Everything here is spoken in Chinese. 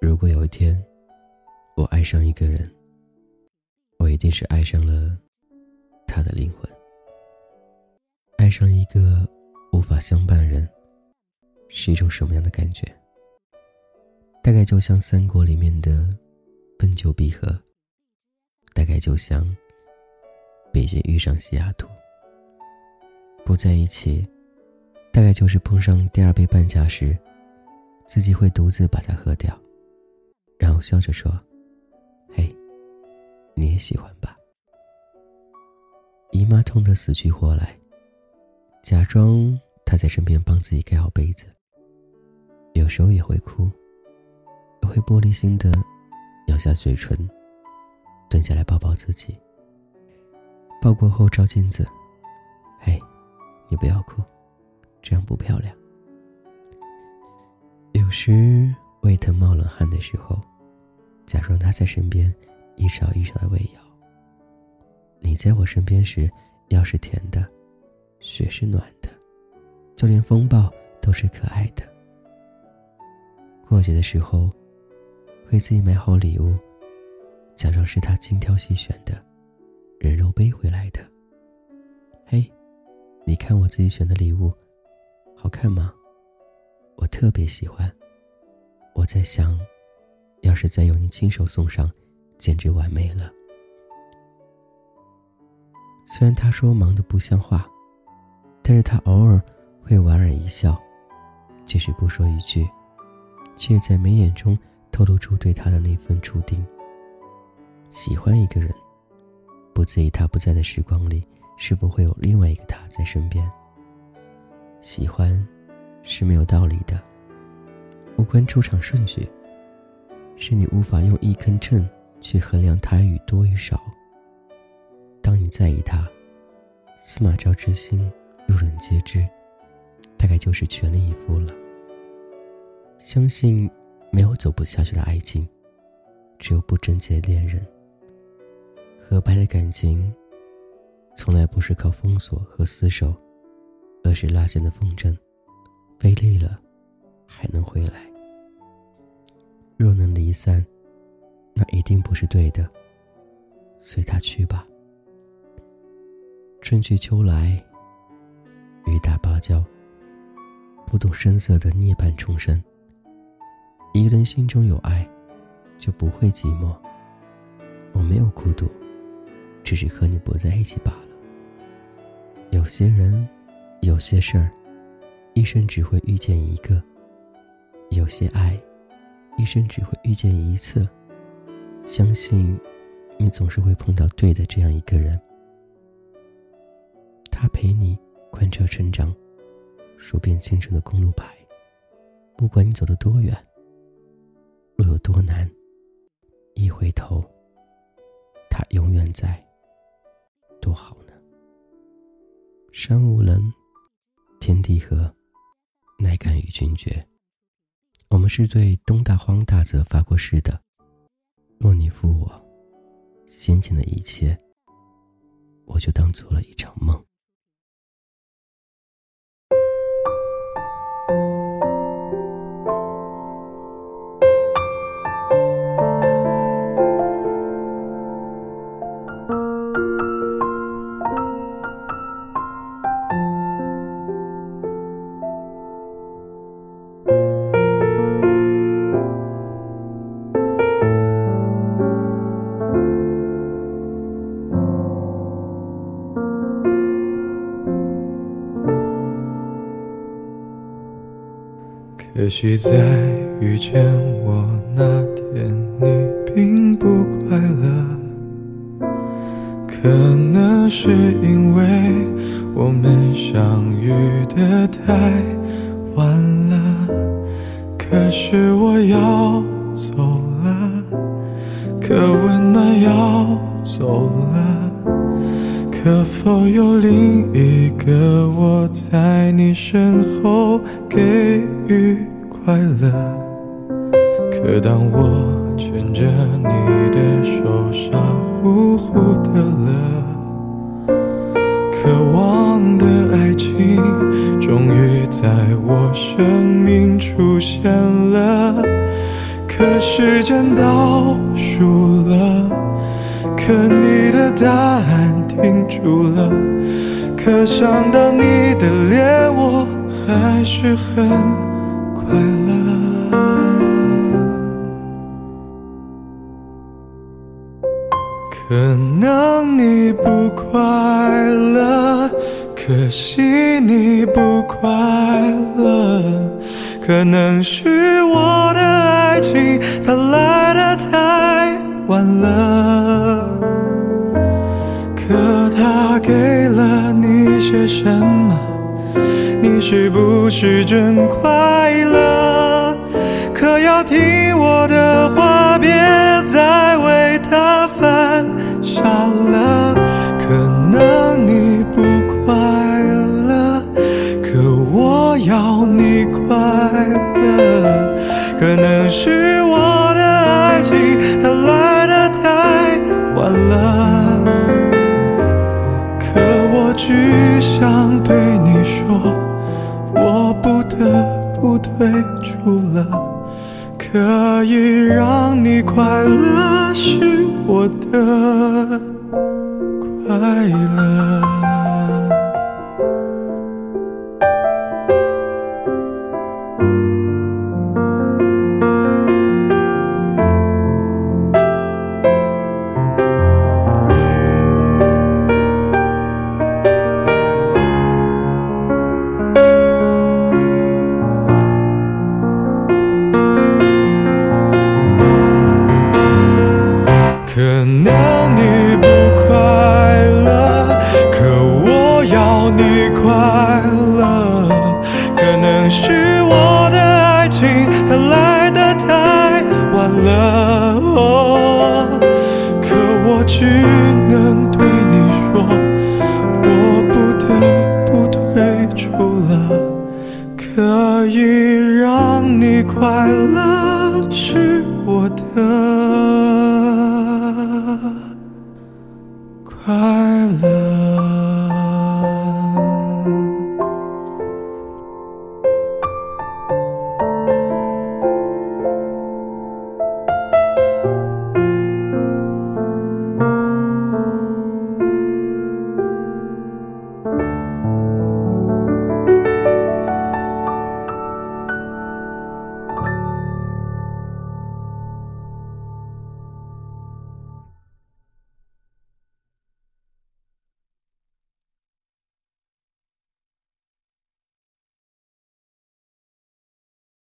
如果有一天，我爱上一个人，我一定是爱上了他的灵魂。爱上一个无法相伴人，是一种什么样的感觉？大概就像三国里面的分久必合，大概就像北京遇上西雅图。不在一起，大概就是碰上第二杯半价时，自己会独自把它喝掉，然后笑着说：“嘿，你也喜欢吧？”姨妈痛得死去活来。假装她在身边帮自己盖好被子，有时候也会哭，也会玻璃心的咬下嘴唇，蹲下来抱抱自己。抱过后照镜子，你不要哭，这样不漂亮。有时胃疼冒冷汗的时候，假装他在身边，一勺一勺的喂药。你在我身边时，药是甜的。雪是暖的，就连风暴都是可爱的。过节的时候，会自己买好礼物，假装是他精挑细选的，人肉背回来的。嘿，你看我自己选的礼物，好看吗？我特别喜欢。我在想，要是再由你亲手送上，简直完美了。虽然他说忙得不像话。但是他偶尔会莞尔一笑，即使不说一句，却在眉眼中透露出对他的那份注定。喜欢一个人，不在意他不在的时光里是否会有另外一个他在身边。喜欢是没有道理的，无关出场顺序，是你无法用一根秤去衡量他与多与少。当你在意他，司马昭之心。路人皆知，大概就是全力以赴了。相信没有走不下去的爱情，只有不贞洁的恋人。合拍的感情，从来不是靠封锁和厮守，而是拉线的风筝，费力了还能回来。若能离散，那一定不是对的。随他去吧。春去秋来。雨打芭蕉，不动声色的涅槃重生。一个人心中有爱，就不会寂寞。我没有孤独，只是和你不在一起罢了。有些人，有些事儿，一生只会遇见一个；有些爱，一生只会遇见一次。相信，你总是会碰到对的这样一个人，他陪你。贯彻成长，数遍青春的公路牌。不管你走得多远，路有多难，一回头，他永远在，多好。山无棱，天地合，乃敢与君绝。我们是对东大荒大泽发过誓的。若你负我，先前的一切，我就当做了一场梦。可惜在遇见我那天，你并不快乐。可能是因为我们相遇的太晚了。可是我要走了，可温暖要走了。可否有另一个我在你身后给予快乐？可当我牵着你的手，傻乎乎的了。渴望的爱情，终于在我生命出现了。可时间倒数了，可你的答案停住了，可想到你的脸，我还是很快乐。可能你不快乐，可惜你不快乐，可能是我的爱情它是不是真快乐？可要听我的话，别再为他犯傻了。可能你不快乐，可我要你快乐。可能是不退出了。可以让你快乐是我的快乐。只能对你说我不得不退出了可以让你快乐是我的